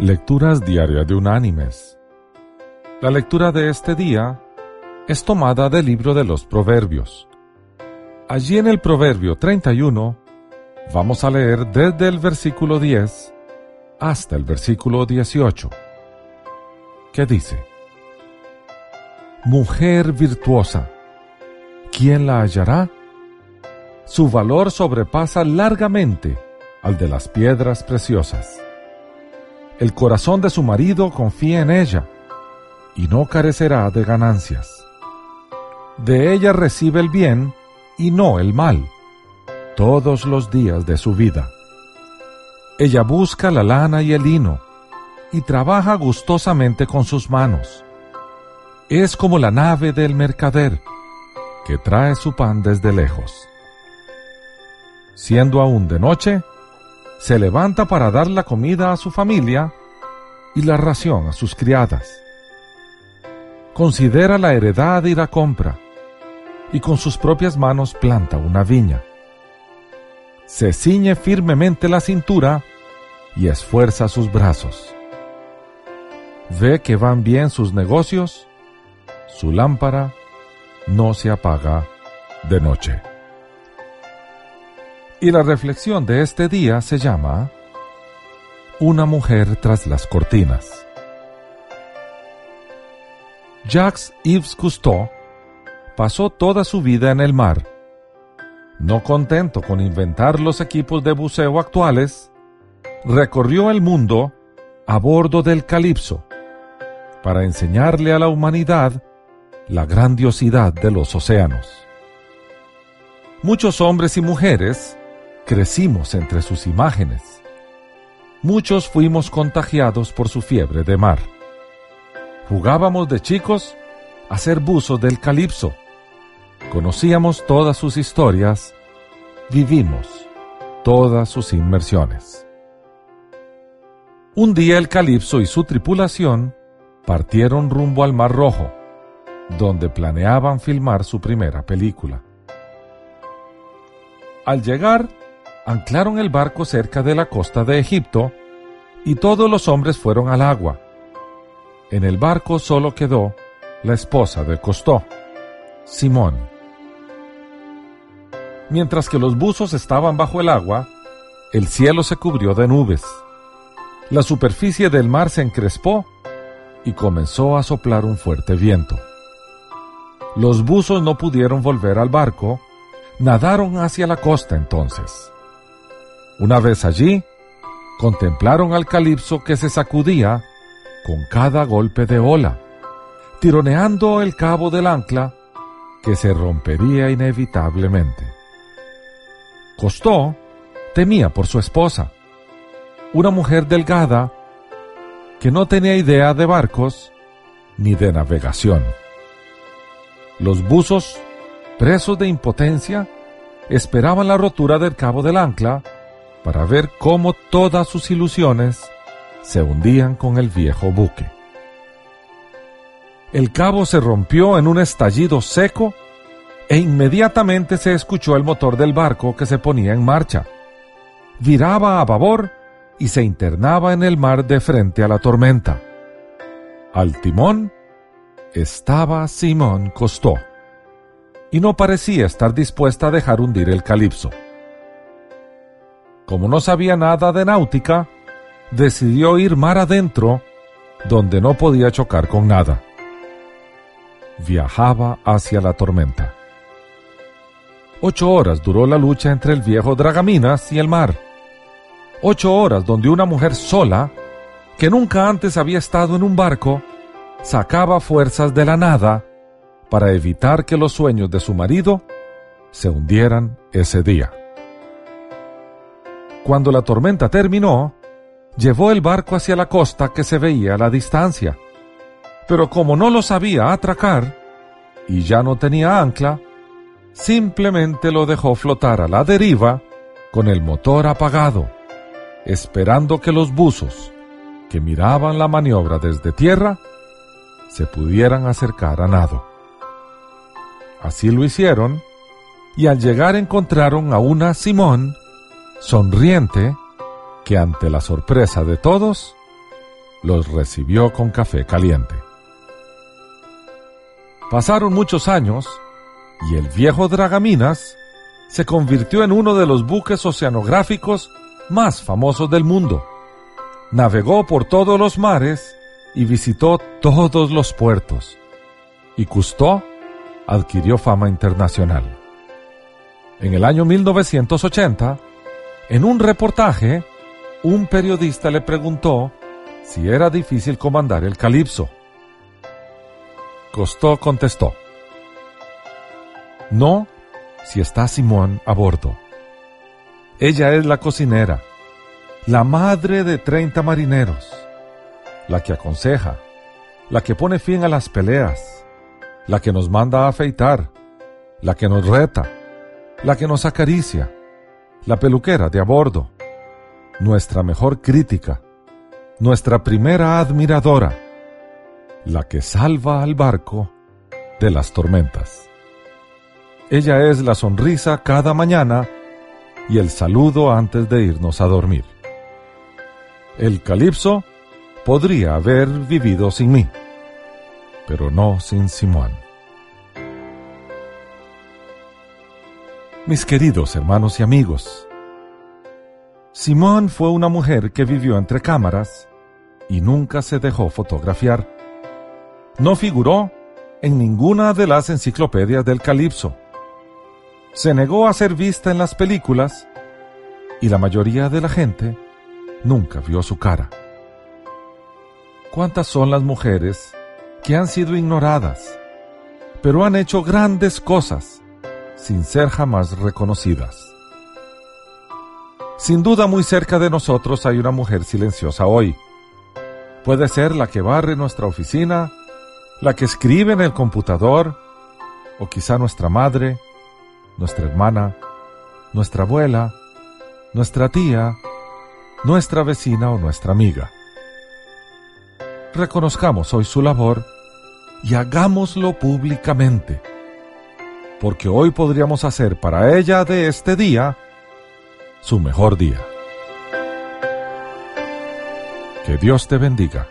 Lecturas diarias de Unánimes. La lectura de este día es tomada del libro de los Proverbios. Allí en el Proverbio 31 vamos a leer desde el versículo 10 hasta el versículo 18, que dice, Mujer virtuosa, ¿quién la hallará? Su valor sobrepasa largamente al de las piedras preciosas. El corazón de su marido confía en ella y no carecerá de ganancias. De ella recibe el bien y no el mal todos los días de su vida. Ella busca la lana y el lino y trabaja gustosamente con sus manos. Es como la nave del mercader que trae su pan desde lejos. Siendo aún de noche, se levanta para dar la comida a su familia y la ración a sus criadas. Considera la heredad y la compra, y con sus propias manos planta una viña. Se ciñe firmemente la cintura y esfuerza sus brazos. Ve que van bien sus negocios, su lámpara no se apaga de noche. Y la reflexión de este día se llama Una mujer tras las cortinas. Jacques Yves Cousteau pasó toda su vida en el mar. No contento con inventar los equipos de buceo actuales, recorrió el mundo a bordo del Calipso para enseñarle a la humanidad la grandiosidad de los océanos. Muchos hombres y mujeres crecimos entre sus imágenes. Muchos fuimos contagiados por su fiebre de mar. Jugábamos de chicos a ser buzos del calipso. Conocíamos todas sus historias, vivimos todas sus inmersiones. Un día el calipso y su tripulación partieron rumbo al Mar Rojo, donde planeaban filmar su primera película. Al llegar, anclaron el barco cerca de la costa de Egipto y todos los hombres fueron al agua. En el barco solo quedó la esposa de Costó, Simón. Mientras que los buzos estaban bajo el agua, el cielo se cubrió de nubes. La superficie del mar se encrespó y comenzó a soplar un fuerte viento. Los buzos no pudieron volver al barco, nadaron hacia la costa entonces. Una vez allí, contemplaron al calipso que se sacudía con cada golpe de ola, tironeando el cabo del ancla que se rompería inevitablemente. Costó temía por su esposa, una mujer delgada que no tenía idea de barcos ni de navegación. Los buzos, presos de impotencia, esperaban la rotura del cabo del ancla para ver cómo todas sus ilusiones se hundían con el viejo buque. El cabo se rompió en un estallido seco e inmediatamente se escuchó el motor del barco que se ponía en marcha. Viraba a babor y se internaba en el mar de frente a la tormenta. Al timón estaba Simón Costó, y no parecía estar dispuesta a dejar hundir el calipso. Como no sabía nada de náutica, decidió ir mar adentro, donde no podía chocar con nada. Viajaba hacia la tormenta. Ocho horas duró la lucha entre el viejo Dragaminas y el mar. Ocho horas donde una mujer sola, que nunca antes había estado en un barco, sacaba fuerzas de la nada para evitar que los sueños de su marido se hundieran ese día. Cuando la tormenta terminó, llevó el barco hacia la costa que se veía a la distancia. Pero como no lo sabía atracar y ya no tenía ancla, simplemente lo dejó flotar a la deriva con el motor apagado, esperando que los buzos, que miraban la maniobra desde tierra, se pudieran acercar a nado. Así lo hicieron, y al llegar encontraron a una Simón sonriente, que ante la sorpresa de todos, los recibió con café caliente. Pasaron muchos años y el viejo Dragaminas se convirtió en uno de los buques oceanográficos más famosos del mundo. Navegó por todos los mares y visitó todos los puertos. Y Cousteau adquirió fama internacional. En el año 1980, en un reportaje, un periodista le preguntó si era difícil comandar el Calipso. Cousteau contestó, no si está Simón a bordo. Ella es la cocinera, la madre de 30 marineros, la que aconseja, la que pone fin a las peleas, la que nos manda a afeitar, la que nos reta, la que nos acaricia, la peluquera de a bordo, nuestra mejor crítica, nuestra primera admiradora, la que salva al barco de las tormentas. Ella es la sonrisa cada mañana y el saludo antes de irnos a dormir. El calipso podría haber vivido sin mí, pero no sin Simón. Mis queridos hermanos y amigos, Simón fue una mujer que vivió entre cámaras y nunca se dejó fotografiar. No figuró en ninguna de las enciclopedias del Calipso se negó a ser vista en las películas y la mayoría de la gente nunca vio su cara. ¿Cuántas son las mujeres que han sido ignoradas, pero han hecho grandes cosas sin ser jamás reconocidas? Sin duda muy cerca de nosotros hay una mujer silenciosa hoy. Puede ser la que barre nuestra oficina, la que escribe en el computador, o quizá nuestra madre, nuestra hermana, nuestra abuela, nuestra tía, nuestra vecina o nuestra amiga. Reconozcamos hoy su labor y hagámoslo públicamente, porque hoy podríamos hacer para ella de este día su mejor día. Que Dios te bendiga.